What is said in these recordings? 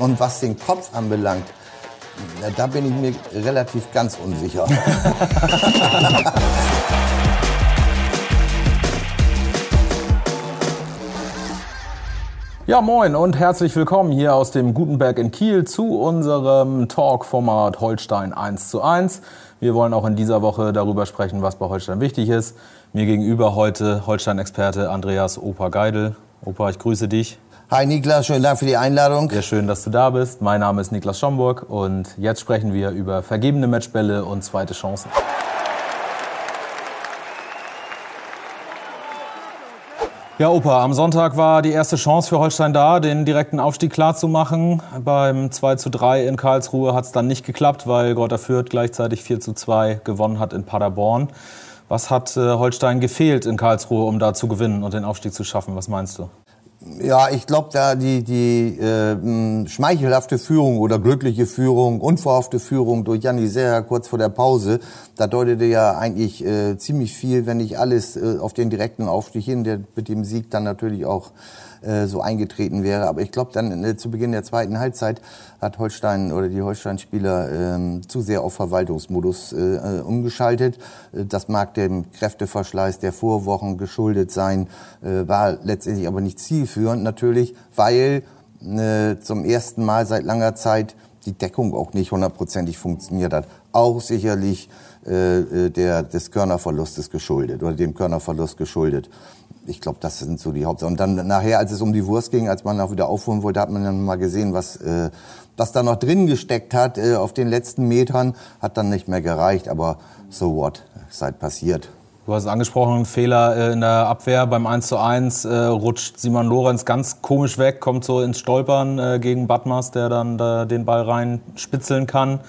Und was den Kopf anbelangt, da bin ich mir relativ ganz unsicher. Ja, moin und herzlich willkommen hier aus dem Gutenberg in Kiel zu unserem Talk-Format Holstein 1 zu 1. Wir wollen auch in dieser Woche darüber sprechen, was bei Holstein wichtig ist. Mir gegenüber heute Holstein-Experte Andreas Opa Geidel. Opa, ich grüße dich. Hi Niklas, schönen Dank für die Einladung. Sehr schön, dass du da bist. Mein Name ist Niklas Schomburg und jetzt sprechen wir über vergebene Matchbälle und zweite Chancen. Ja, Opa, am Sonntag war die erste Chance für Holstein da, den direkten Aufstieg klarzumachen. Beim 2 zu 3 in Karlsruhe hat es dann nicht geklappt, weil Gorter Fürth gleichzeitig 4 zu 2 gewonnen hat in Paderborn. Was hat äh, Holstein gefehlt in Karlsruhe, um da zu gewinnen und den Aufstieg zu schaffen? Was meinst du? Ja, ich glaube, da die, die äh, schmeichelhafte Führung oder glückliche Führung, unverhoffte Führung durch Janni Serra kurz vor der Pause, da deutete ja eigentlich äh, ziemlich viel, wenn nicht alles, äh, auf den direkten Aufstieg hin, der mit dem Sieg dann natürlich auch äh, so eingetreten wäre. Aber ich glaube, dann äh, zu Beginn der zweiten Halbzeit hat Holstein oder die Holstein-Spieler äh, zu sehr auf Verwaltungsmodus äh, äh, umgeschaltet. Das mag dem Kräfteverschleiß der Vorwochen geschuldet sein, war letztendlich aber nicht zielführend natürlich, weil zum ersten Mal seit langer Zeit die Deckung auch nicht hundertprozentig funktioniert hat. Auch sicherlich äh, der, des Körnerverlustes geschuldet oder dem Körnerverlust geschuldet ich glaube, das sind so die Hauptsachen. Und dann nachher, als es um die Wurst ging, als man auch wieder aufholen wollte, hat man dann mal gesehen, was, äh, was da noch drin gesteckt hat äh, auf den letzten Metern. Hat dann nicht mehr gereicht, aber so what, halt passiert. Du hast es angesprochen, Fehler äh, in der Abwehr beim 1 zu 1, äh, rutscht Simon Lorenz ganz komisch weg, kommt so ins Stolpern äh, gegen Batmas, der dann da den Ball rein spitzeln kann.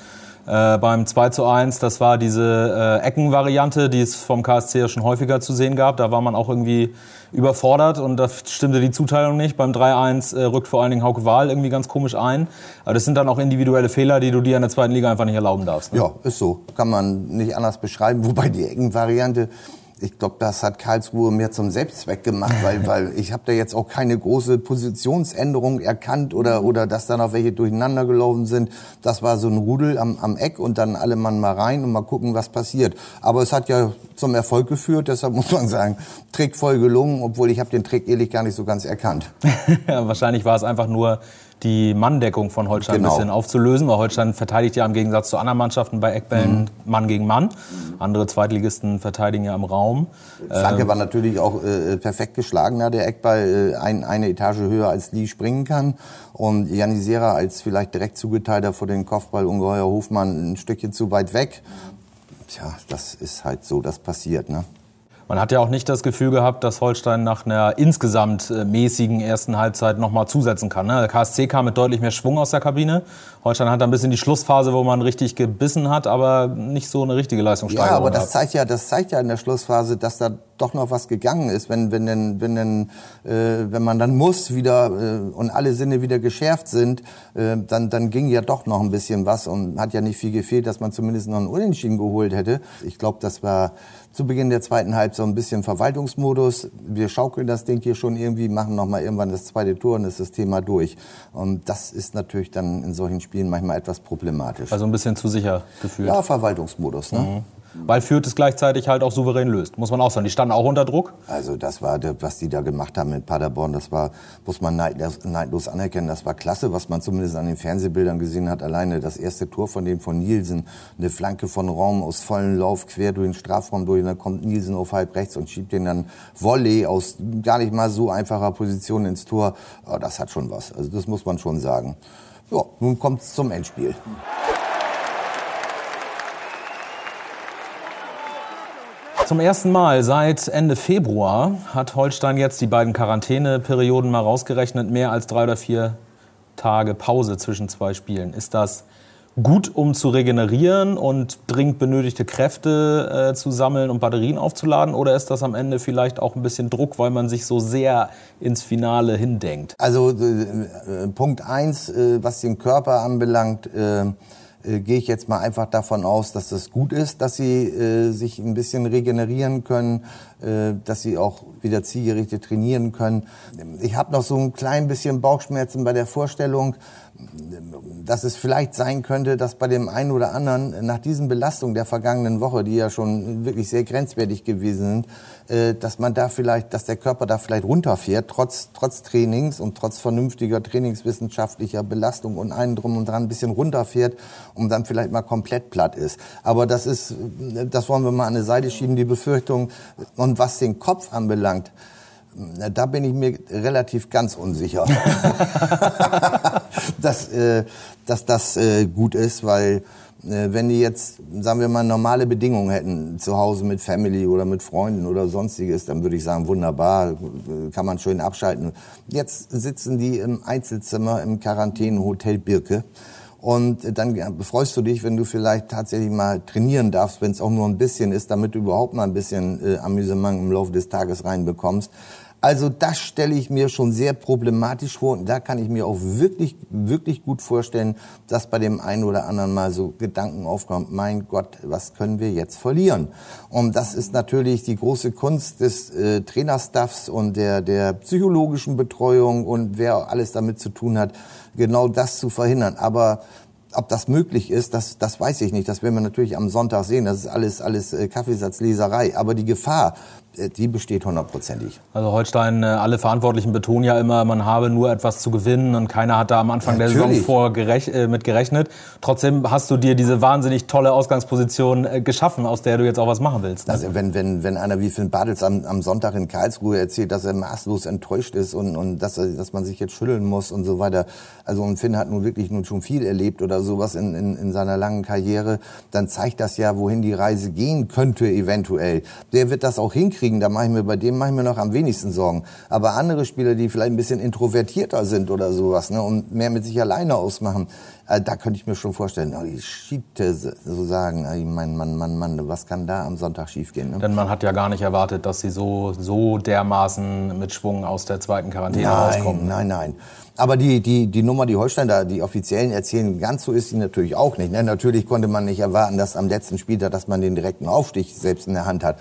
Äh, beim 2 zu 1, das war diese äh, Eckenvariante, die es vom KSC ja schon häufiger zu sehen gab. Da war man auch irgendwie überfordert und da stimmte die Zuteilung nicht. Beim 3-1 äh, rückt vor allen Dingen Hauke Wahl irgendwie ganz komisch ein. Aber das sind dann auch individuelle Fehler, die du dir in der zweiten Liga einfach nicht erlauben darfst. Ne? Ja, ist so. Kann man nicht anders beschreiben. Wobei die Eckenvariante ich glaube, das hat Karlsruhe mehr zum Selbstzweck gemacht, weil, weil ich habe da jetzt auch keine große Positionsänderung erkannt oder, oder dass da noch welche durcheinander gelaufen sind. Das war so ein Rudel am, am Eck und dann alle Mann mal rein und mal gucken, was passiert. Aber es hat ja zum Erfolg geführt, deshalb muss man sagen, Trick voll gelungen, obwohl ich habe den Trick ehrlich gar nicht so ganz erkannt. wahrscheinlich war es einfach nur die Manndeckung von Holstein genau. ein bisschen aufzulösen, weil Holstein verteidigt ja im Gegensatz zu anderen Mannschaften bei Eckbällen mhm. Mann gegen Mann. Andere Zweitligisten verteidigen ja im Raum. Flanke ähm, war natürlich auch äh, perfekt geschlagen, da der Eckball äh, ein, eine Etage höher als Lee springen kann. Und Janisera als vielleicht direkt zugeteilter vor den Kopfball ungeheuer Hofmann ein Stückchen zu weit weg. Tja, das ist halt so, das passiert. Ne? Man hat ja auch nicht das Gefühl gehabt, dass Holstein nach einer insgesamt äh, mäßigen ersten Halbzeit noch mal zusetzen kann. Ne? Der KSC kam mit deutlich mehr Schwung aus der Kabine. Holstein hat ein bisschen die Schlussphase, wo man richtig gebissen hat, aber nicht so eine richtige Leistungssteigerung. Ja, aber das zeigt ja, das zeigt ja in der Schlussphase, dass da doch noch was gegangen ist, wenn wenn denn, wenn denn, äh, wenn man dann muss wieder äh, und alle Sinne wieder geschärft sind, äh, dann dann ging ja doch noch ein bisschen was und hat ja nicht viel gefehlt, dass man zumindest noch einen Unentschieden geholt hätte. Ich glaube, das war zu Beginn der zweiten Halbzeit so ein bisschen Verwaltungsmodus. Wir schaukeln das Ding hier schon irgendwie, machen noch mal irgendwann das zweite Tor und ist das Thema durch. Und das ist natürlich dann in solchen Spielen manchmal etwas problematisch. Also ein bisschen zu sicher gefühlt. Ja, Verwaltungsmodus. Ne? Mhm. Weil Fürth es gleichzeitig halt auch souverän löst, muss man auch sagen. Die standen auch unter Druck. Also das war, was die da gemacht haben mit Paderborn, das war, muss man neidlos anerkennen, das war klasse, was man zumindest an den Fernsehbildern gesehen hat. Alleine das erste Tor von dem von Nielsen, eine Flanke von Raum aus vollen Lauf quer durch den Strafraum durch, und dann kommt Nielsen auf halb rechts und schiebt den dann Volley aus gar nicht mal so einfacher Position ins Tor. Das hat schon was, also das muss man schon sagen. Ja, nun kommt's zum Endspiel. Zum ersten Mal seit Ende Februar hat Holstein jetzt die beiden Quarantäneperioden mal rausgerechnet, mehr als drei oder vier Tage Pause zwischen zwei Spielen. Ist das gut, um zu regenerieren und dringend benötigte Kräfte äh, zu sammeln und Batterien aufzuladen? Oder ist das am Ende vielleicht auch ein bisschen Druck, weil man sich so sehr ins Finale hindenkt? Also äh, Punkt eins, äh, was den Körper anbelangt, äh, gehe ich jetzt mal einfach davon aus, dass das gut ist, dass sie äh, sich ein bisschen regenerieren können, äh, dass sie auch wieder zielgerichtet trainieren können. Ich habe noch so ein klein bisschen Bauchschmerzen bei der Vorstellung, dass es vielleicht sein könnte, dass bei dem einen oder anderen nach diesen Belastungen der vergangenen Woche, die ja schon wirklich sehr grenzwertig gewesen sind, äh, dass man da vielleicht, dass der Körper da vielleicht runterfährt, trotz, trotz Trainings und trotz vernünftiger trainingswissenschaftlicher Belastung und einen drum und dran ein bisschen runterfährt und dann vielleicht mal komplett platt ist. Aber das ist, das wollen wir mal an eine Seite schieben, die Befürchtung. Und was den Kopf anbelangt, da bin ich mir relativ ganz unsicher, dass, äh, dass das äh, gut ist, weil äh, wenn die jetzt, sagen wir mal, normale Bedingungen hätten, zu Hause mit Family oder mit Freunden oder sonstiges, dann würde ich sagen, wunderbar, kann man schön abschalten. Jetzt sitzen die im Einzelzimmer im Quarantänehotel Birke. Und dann freust du dich, wenn du vielleicht tatsächlich mal trainieren darfst, wenn es auch nur ein bisschen ist, damit du überhaupt mal ein bisschen äh, Amüsement im Laufe des Tages reinbekommst. Also das stelle ich mir schon sehr problematisch vor und da kann ich mir auch wirklich, wirklich gut vorstellen, dass bei dem einen oder anderen mal so Gedanken aufkommt, mein Gott, was können wir jetzt verlieren? Und das ist natürlich die große Kunst des äh, Trainerstaffs und der, der psychologischen Betreuung und wer alles damit zu tun hat, genau das zu verhindern. Aber ob das möglich ist, das, das weiß ich nicht. Das werden wir natürlich am Sonntag sehen. Das ist alles, alles äh, Kaffeesatzleserei. Aber die Gefahr, die besteht hundertprozentig. Also Holstein, äh, alle Verantwortlichen betonen ja immer, man habe nur etwas zu gewinnen und keiner hat da am Anfang Natürlich. der Saison vor gerech äh, mit gerechnet. Trotzdem hast du dir diese wahnsinnig tolle Ausgangsposition geschaffen, aus der du jetzt auch was machen willst. Ne? Also wenn, wenn, wenn einer wie Finn Bartels am, am Sonntag in Karlsruhe erzählt, dass er maßlos enttäuscht ist und, und dass, dass man sich jetzt schütteln muss und so weiter. Also und Finn hat nun wirklich nun schon viel erlebt oder sowas in, in, in seiner langen Karriere, dann zeigt das ja, wohin die Reise gehen könnte eventuell. Der wird das auch hinkriegen kriegen, da mache ich mir bei dem mache ich mir noch am wenigsten Sorgen. Aber andere Spieler, die vielleicht ein bisschen introvertierter sind oder sowas, ne, und mehr mit sich alleine ausmachen, äh, da könnte ich mir schon vorstellen, oh, die Schiete so sagen, oh, mein Mann, Mann, Mann, was kann da am Sonntag schiefgehen? Ne? Denn man hat ja gar nicht erwartet, dass sie so so dermaßen mit Schwung aus der zweiten Quarantäne nein, rauskommen. Nein, nein, aber die, die, die Nummer, die Holstein da, die Offiziellen erzählen, ganz so ist sie natürlich auch nicht. Ne? Natürlich konnte man nicht erwarten, dass am letzten Spieltag, dass man den direkten Aufstieg selbst in der Hand hat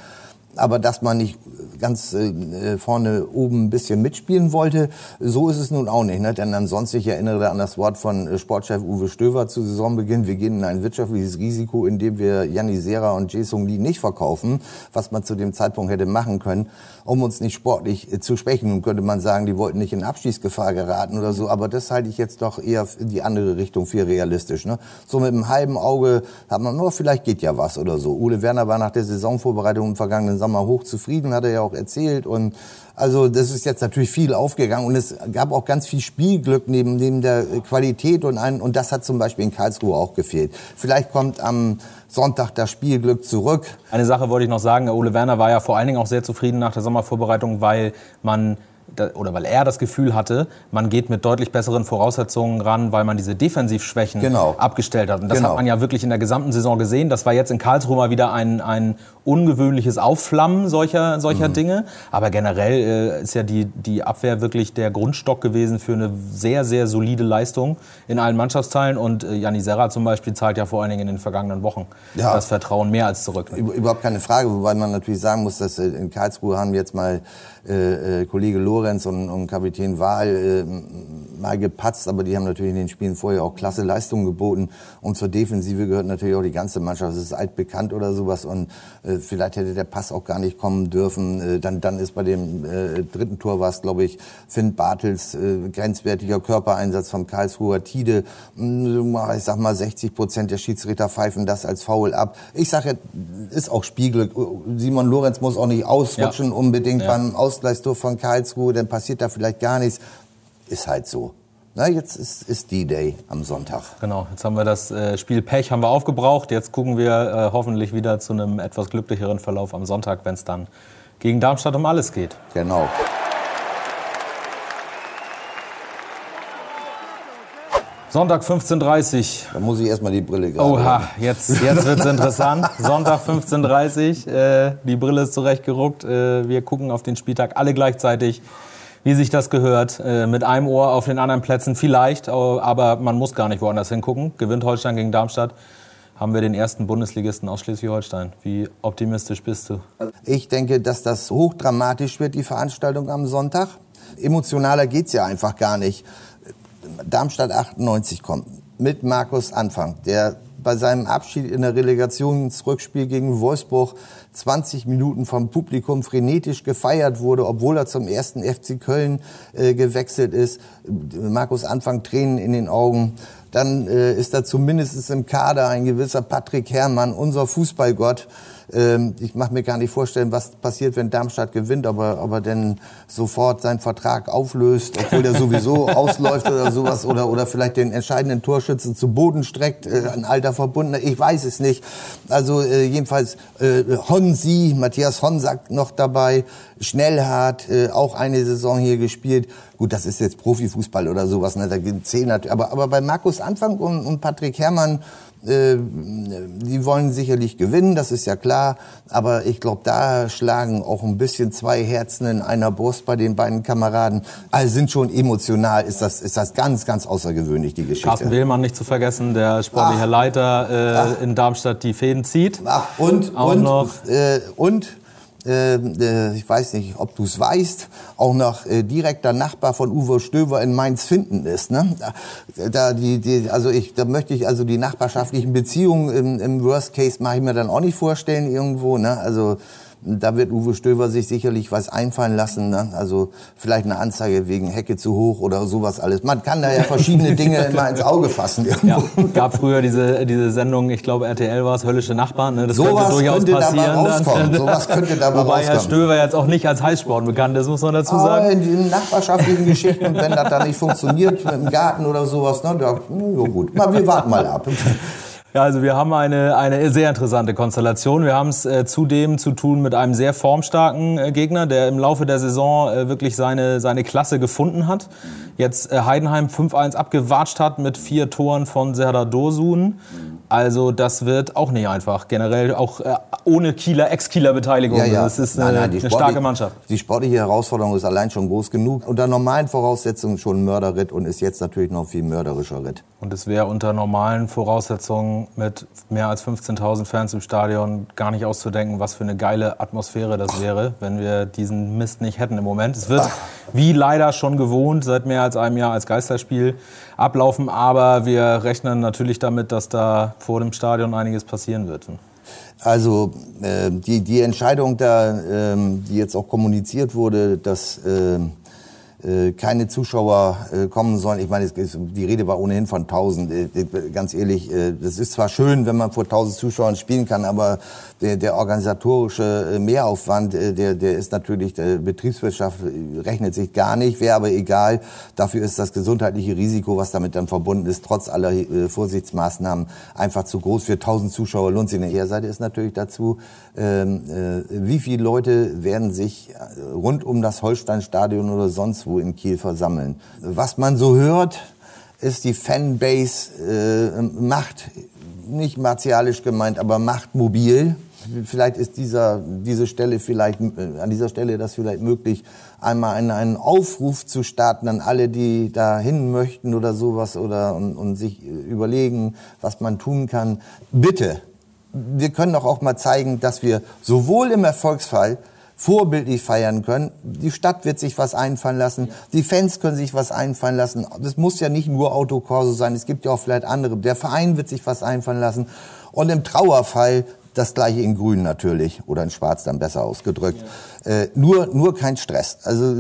aber dass man nicht ganz äh, vorne oben ein bisschen mitspielen wollte, so ist es nun auch nicht. Ne? Denn ansonsten, ich erinnere an das Wort von äh, Sportchef Uwe Stöver zu Saisonbeginn, wir gehen in ein wirtschaftliches Risiko, indem wir Janni Serra und Jason Lee nicht verkaufen, was man zu dem Zeitpunkt hätte machen können, um uns nicht sportlich äh, zu sprechen. Nun könnte man sagen, die wollten nicht in Abschießgefahr geraten oder so, aber das halte ich jetzt doch eher in die andere Richtung viel realistisch. Ne? So mit einem halben Auge hat man, nur oh, vielleicht geht ja was oder so. Ole Werner war nach der Saisonvorbereitung im vergangenen Sommer hochzufrieden, hat er ja auch erzählt. Und also das ist jetzt natürlich viel aufgegangen und es gab auch ganz viel Spielglück neben, neben der Qualität und ein, und das hat zum Beispiel in Karlsruhe auch gefehlt. Vielleicht kommt am Sonntag das Spielglück zurück. Eine Sache wollte ich noch sagen. Ole Werner war ja vor allen Dingen auch sehr zufrieden nach der Sommervorbereitung, weil man oder weil er das Gefühl hatte, man geht mit deutlich besseren Voraussetzungen ran, weil man diese Defensivschwächen genau. abgestellt hat. Und das genau. hat man ja wirklich in der gesamten Saison gesehen. Das war jetzt in Karlsruhe mal wieder ein, ein ungewöhnliches Aufflammen solcher, solcher mhm. Dinge. Aber generell äh, ist ja die, die Abwehr wirklich der Grundstock gewesen für eine sehr, sehr solide Leistung in allen Mannschaftsteilen. Und äh, Janni Serra zum Beispiel zahlt ja vor allen Dingen in den vergangenen Wochen ja. das Vertrauen mehr als zurück. Ne? Überhaupt keine Frage, wobei man natürlich sagen muss, dass äh, in Karlsruhe haben jetzt mal äh, äh, Kollege Lorenz und, und Kapitän Wahl äh, mal gepatzt, aber die haben natürlich in den Spielen vorher auch klasse Leistungen geboten. Und zur Defensive gehört natürlich auch die ganze Mannschaft. Das ist altbekannt oder sowas. Und äh, vielleicht hätte der Pass auch gar nicht kommen dürfen. Äh, dann, dann ist bei dem äh, dritten Tor war es, glaube ich, Finn Bartels äh, grenzwertiger Körpereinsatz vom Karlsruher Tide. Hm, ich sag mal, 60 Prozent der Schiedsrichter pfeifen das als Foul ab. Ich sage, ist auch Spielglück. Simon Lorenz muss auch nicht ausrutschen ja. unbedingt ja. beim Aus Ausgleichstor von Karlsruhe, dann passiert da vielleicht gar nichts. Ist halt so. Na, jetzt ist, ist D-Day am Sonntag. Genau, jetzt haben wir das äh, Spiel Pech haben wir aufgebraucht. Jetzt gucken wir äh, hoffentlich wieder zu einem etwas glücklicheren Verlauf am Sonntag, wenn es dann gegen Darmstadt um alles geht. Genau. Sonntag 15.30 Da muss ich erstmal die Brille gerade. Oha, jetzt, jetzt wird es interessant. Sonntag 15.30 äh, die Brille ist zurechtgerückt. Äh, wir gucken auf den Spieltag alle gleichzeitig, wie sich das gehört. Äh, mit einem Ohr auf den anderen Plätzen vielleicht, aber man muss gar nicht woanders hingucken. Gewinnt Holstein gegen Darmstadt. Haben wir den ersten Bundesligisten aus Schleswig-Holstein. Wie optimistisch bist du? Ich denke, dass das hochdramatisch wird, die Veranstaltung am Sonntag. Emotionaler geht's ja einfach gar nicht Darmstadt 98 kommt, mit Markus Anfang, der bei seinem Abschied in der Relegationsrückspiel gegen Wolfsburg 20 Minuten vom Publikum frenetisch gefeiert wurde, obwohl er zum ersten FC Köln äh, gewechselt ist. Markus Anfang Tränen in den Augen. Dann äh, ist da zumindest im Kader ein gewisser Patrick Herrmann, unser Fußballgott. Ähm, ich mache mir gar nicht vorstellen, was passiert, wenn Darmstadt gewinnt, aber aber denn sofort seinen Vertrag auflöst, obwohl der sowieso ausläuft oder sowas oder oder vielleicht den entscheidenden Torschützen zu Boden streckt, äh, ein alter Verbundener, ich weiß es nicht. Also äh, jedenfalls äh, Honsi, Matthias Honsack noch dabei, Schnellhardt, äh, auch eine Saison hier gespielt. Gut, das ist jetzt Profifußball oder sowas, ne? da zählen aber aber bei Markus Anfang und, und Patrick Herrmann äh, die wollen sicherlich gewinnen, das ist ja klar. Aber ich glaube, da schlagen auch ein bisschen zwei Herzen in einer Brust bei den beiden Kameraden. Also sind schon emotional, ist das, ist das ganz, ganz außergewöhnlich, die Geschichte. Carsten Wehlmann nicht zu vergessen, der sportliche. Leiter äh, in Darmstadt die Fäden zieht. Ach, und, auch und, noch. Äh, und ich weiß nicht, ob du es weißt, auch noch äh, direkter Nachbar von Uwe Stöver in Mainz finden ist. Ne? Da, da, die, die, also ich, da möchte ich also die nachbarschaftlichen Beziehungen im, im Worst Case mache ich mir dann auch nicht vorstellen irgendwo. Ne? Also da wird Uwe Stöver sich sicherlich was einfallen lassen. Ne? Also vielleicht eine Anzeige wegen Hecke zu hoch oder sowas alles. Man kann da ja verschiedene Dinge immer ins Auge fassen. Ja, gab früher diese, diese Sendung, ich glaube RTL war es, Höllische Nachbarn. Ne? Das sowas könnte durchaus könnte passieren. Rauskommen. Sowas könnte dabei Wobei rauskommen. Herr Stöver jetzt auch nicht als Heißsport bekannt ist, muss man dazu sagen. Aber in den nachbarschaftlichen Geschichten, wenn das da nicht funktioniert, mit dem Garten oder sowas, ne, da, ja gut, mal, wir warten mal ab. Ja, also wir haben eine, eine sehr interessante Konstellation. Wir haben es äh, zudem zu tun mit einem sehr formstarken äh, Gegner, der im Laufe der Saison äh, wirklich seine, seine Klasse gefunden hat. Jetzt äh, Heidenheim 5-1 abgewatscht hat mit vier Toren von Serdar Dosun. Also das wird auch nicht einfach. Generell auch äh, ohne Kieler, Ex-Kieler Beteiligung. Ja, ja. Das ist eine, nein, nein, eine starke Mannschaft. Die sportliche Herausforderung ist allein schon groß genug. Unter normalen Voraussetzungen schon ein Mörderritt und ist jetzt natürlich noch viel mörderischer Ritt. Und es wäre unter normalen Voraussetzungen mit mehr als 15.000 Fans im Stadion gar nicht auszudenken, was für eine geile Atmosphäre das wäre, wenn wir diesen Mist nicht hätten im Moment. Es wird, Ach. wie leider schon gewohnt, seit mehr als einem Jahr als Geisterspiel ablaufen. Aber wir rechnen natürlich damit, dass da vor dem Stadion einiges passieren wird. Also äh, die, die Entscheidung, da, äh, die jetzt auch kommuniziert wurde, dass äh, keine Zuschauer äh, kommen sollen. Ich meine, die Rede war ohnehin von 1000. Äh, ganz ehrlich, das ist zwar schön, wenn man vor 1000 Zuschauern spielen kann, aber der, der organisatorische Mehraufwand, der, der ist natürlich, der Betriebswirtschaft rechnet sich gar nicht, wäre aber egal. Dafür ist das gesundheitliche Risiko, was damit dann verbunden ist, trotz aller Vorsichtsmaßnahmen einfach zu groß. Für 1000 Zuschauer lohnt sich eine Kehrseite ist natürlich dazu, ähm, wie viele Leute werden sich rund um das Holsteinstadion oder sonst wo in Kiel versammeln. Was man so hört, ist die Fanbase äh, macht, nicht martialisch gemeint, aber macht mobil. Vielleicht ist dieser, diese Stelle vielleicht, äh, an dieser Stelle das vielleicht möglich, einmal einen, einen Aufruf zu starten an alle, die da hin möchten oder sowas oder und, und sich überlegen, was man tun kann. Bitte, wir können doch auch mal zeigen, dass wir sowohl im Erfolgsfall vorbildlich feiern können. Die Stadt wird sich was einfallen lassen, die Fans können sich was einfallen lassen. Das muss ja nicht nur Autokorso sein, es gibt ja auch vielleicht andere. Der Verein wird sich was einfallen lassen. Und im Trauerfall das gleiche in Grün natürlich oder in Schwarz dann besser ausgedrückt. Ja. Äh, nur, nur kein Stress. Also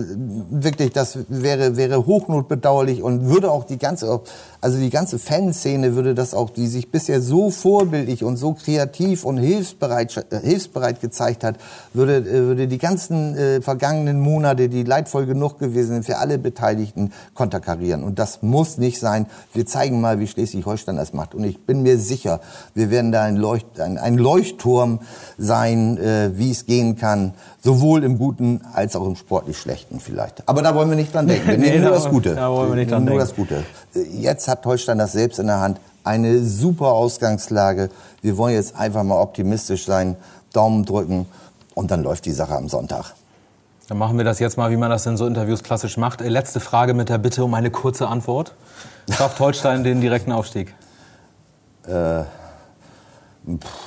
wirklich, das wäre, wäre hochnotbedauerlich und würde auch die ganze, also die ganze Fanszene würde das auch, die sich bisher so vorbildlich und so kreativ und hilfsbereit, äh, hilfsbereit gezeigt hat, würde, äh, würde die ganzen äh, vergangenen Monate, die leidvoll genug gewesen sind, für alle Beteiligten konterkarieren. Und das muss nicht sein. Wir zeigen mal, wie Schleswig-Holstein das macht. Und ich bin mir sicher, wir werden da ein, Leucht, ein, ein Leuchtturm sein, äh, wie es gehen kann Sowohl im Guten als auch im sportlich Schlechten vielleicht. Aber da wollen wir nicht dran denken. Wir nehmen nee, nur das Gute. Da wollen wir nicht dran nur denken. das Gute. Jetzt hat Holstein das selbst in der Hand. Eine super Ausgangslage. Wir wollen jetzt einfach mal optimistisch sein, Daumen drücken und dann läuft die Sache am Sonntag. Dann machen wir das jetzt mal, wie man das in so Interviews klassisch macht. Äh, letzte Frage mit der Bitte um eine kurze Antwort. Schafft Holstein den direkten Aufstieg? Äh, pff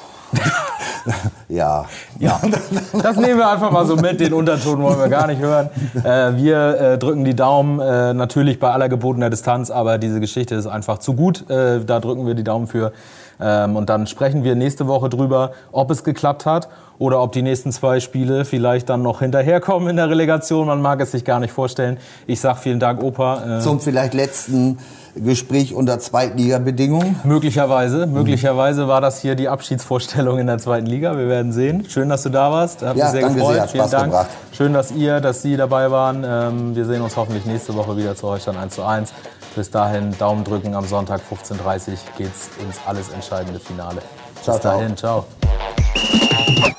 ja. Ja, das nehmen wir einfach mal so mit. Den Unterton wollen wir gar nicht hören. Äh, wir äh, drücken die Daumen, äh, natürlich bei aller gebotener Distanz, aber diese Geschichte ist einfach zu gut. Äh, da drücken wir die Daumen für. Ähm, und dann sprechen wir nächste Woche drüber, ob es geklappt hat oder ob die nächsten zwei Spiele vielleicht dann noch hinterherkommen in der Relegation. Man mag es sich gar nicht vorstellen. Ich sag vielen Dank, Opa. Äh Zum vielleicht letzten Gespräch unter Zweitliga-Bedingungen? Möglicherweise. Möglicherweise war das hier die Abschiedsvorstellung in der zweiten Liga. Wir werden sehen. Schön, dass du da warst. Hat ja, mich sehr danke gefreut. Sehr, hat Vielen Spaß Dank. Gebracht. Schön, dass ihr, dass Sie dabei waren. Ähm, wir sehen uns hoffentlich nächste Woche wieder zu Holstein 1 zu 1. Bis dahin Daumen drücken. Am Sonntag 15.30 Uhr geht's ins alles entscheidende Finale. Ciao, Bis dahin, ciao. ciao.